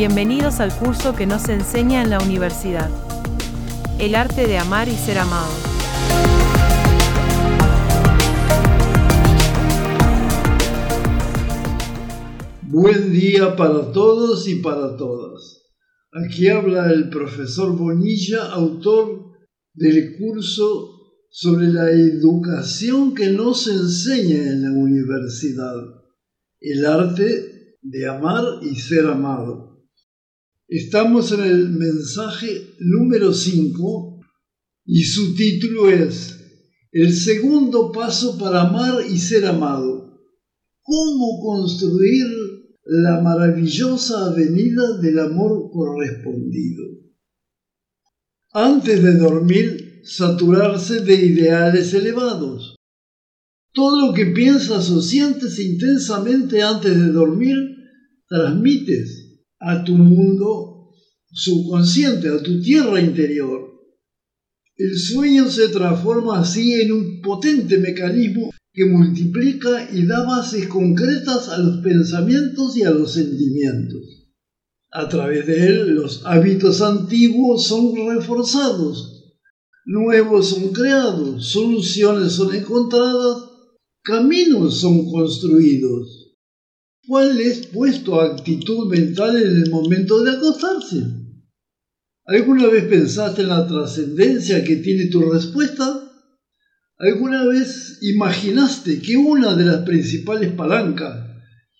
Bienvenidos al curso que nos enseña en la universidad. El arte de amar y ser amado. Buen día para todos y para todas. Aquí habla el profesor Bonilla, autor del curso sobre la educación que nos enseña en la universidad, el arte de amar y ser amado. Estamos en el mensaje número 5 y su título es El segundo paso para amar y ser amado. ¿Cómo construir la maravillosa avenida del amor correspondido? Antes de dormir, saturarse de ideales elevados. Todo lo que piensas o sientes intensamente antes de dormir, transmites a tu mundo subconsciente, a tu tierra interior. El sueño se transforma así en un potente mecanismo que multiplica y da bases concretas a los pensamientos y a los sentimientos. A través de él los hábitos antiguos son reforzados, nuevos son creados, soluciones son encontradas, caminos son construidos. ¿Cuál es vuestra actitud mental en el momento de acostarse? ¿Alguna vez pensaste en la trascendencia que tiene tu respuesta? ¿Alguna vez imaginaste que una de las principales palancas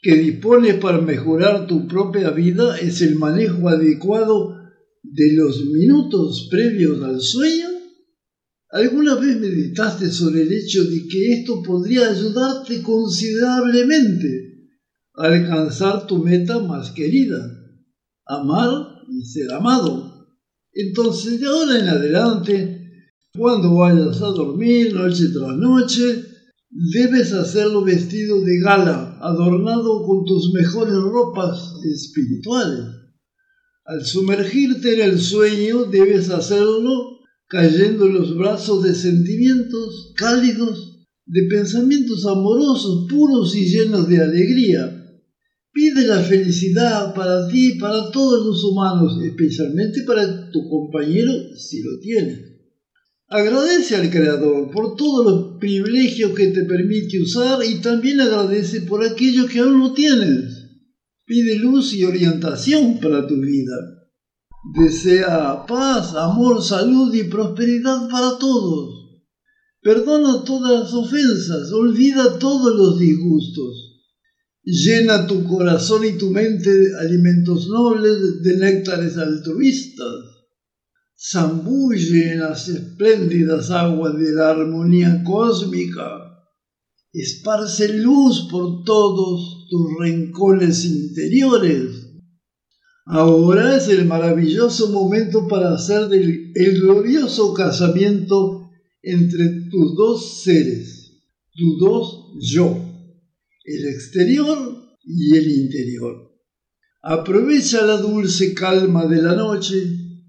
que dispones para mejorar tu propia vida es el manejo adecuado de los minutos previos al sueño? ¿Alguna vez meditaste sobre el hecho de que esto podría ayudarte considerablemente alcanzar tu meta más querida, amar y ser amado. Entonces, de ahora en adelante, cuando vayas a dormir noche tras noche, debes hacerlo vestido de gala, adornado con tus mejores ropas espirituales. Al sumergirte en el sueño, debes hacerlo cayendo en los brazos de sentimientos cálidos, de pensamientos amorosos, puros y llenos de alegría Pide la felicidad para ti para todos los humanos, especialmente para tu compañero si lo tiene. Agradece al Creador por todos los privilegios que te permite usar y también agradece por aquellos que aún no tienes. Pide luz y orientación para tu vida. Desea paz, amor, salud y prosperidad para todos. Perdona todas las ofensas, olvida todos los disgustos Llena tu corazón y tu mente de alimentos nobles, de néctares altruistas. Zambulle en las espléndidas aguas de la armonía cósmica. Esparce luz por todos tus rincones interiores. Ahora es el maravilloso momento para hacer el glorioso casamiento entre tus dos seres, tus dos yo el exterior y el interior. Aprovecha la dulce calma de la noche,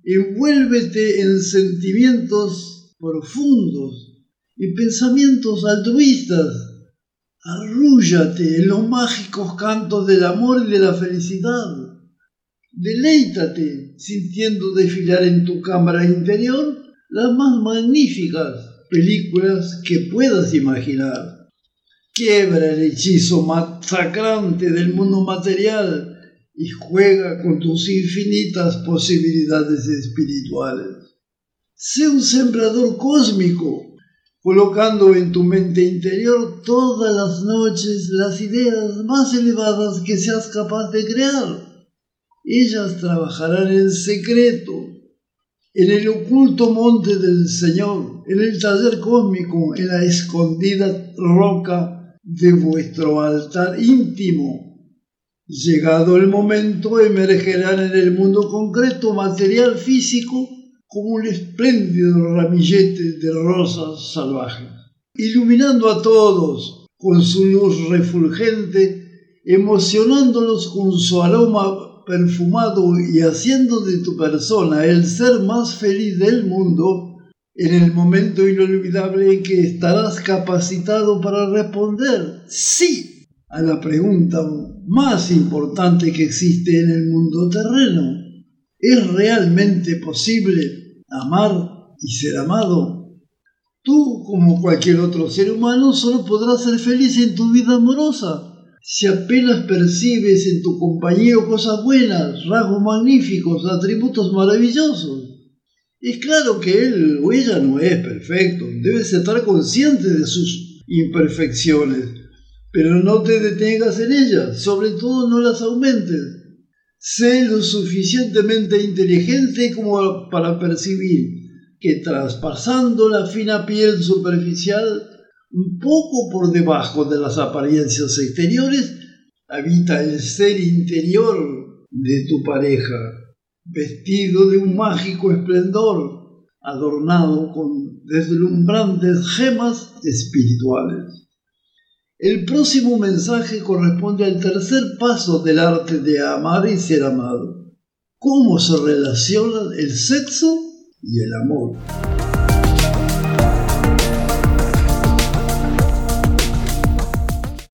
envuélvete en sentimientos profundos y pensamientos altruistas. Arrúllate en los mágicos cantos del amor y de la felicidad. Deleítate sintiendo desfilar en tu cámara interior las más magníficas películas que puedas imaginar. Quiebra el hechizo masacrante del mundo material y juega con tus infinitas posibilidades espirituales. Sé un sembrador cósmico, colocando en tu mente interior todas las noches las ideas más elevadas que seas capaz de crear. Ellas trabajarán en secreto, en el oculto monte del Señor, en el taller cósmico, en la escondida roca de vuestro altar íntimo. Llegado el momento, emergerán en el mundo concreto material físico como un espléndido ramillete de rosas salvajes, iluminando a todos con su luz refulgente, emocionándolos con su aroma perfumado y haciendo de tu persona el ser más feliz del mundo, en el momento inolvidable en que estarás capacitado para responder sí a la pregunta más importante que existe en el mundo terreno. ¿Es realmente posible amar y ser amado? Tú, como cualquier otro ser humano, solo podrás ser feliz en tu vida amorosa si apenas percibes en tu compañero cosas buenas, rasgos magníficos, atributos maravillosos. Es claro que él o ella no es perfecto, debes estar consciente de sus imperfecciones, pero no te detengas en ellas, sobre todo no las aumentes. Sé lo suficientemente inteligente como para percibir que traspasando la fina piel superficial un poco por debajo de las apariencias exteriores, habita el ser interior de tu pareja, vestido de un mágico esplendor, adornado con deslumbrantes gemas espirituales. El próximo mensaje corresponde al tercer paso del arte de amar y ser amado. ¿Cómo se relacionan el sexo y el amor?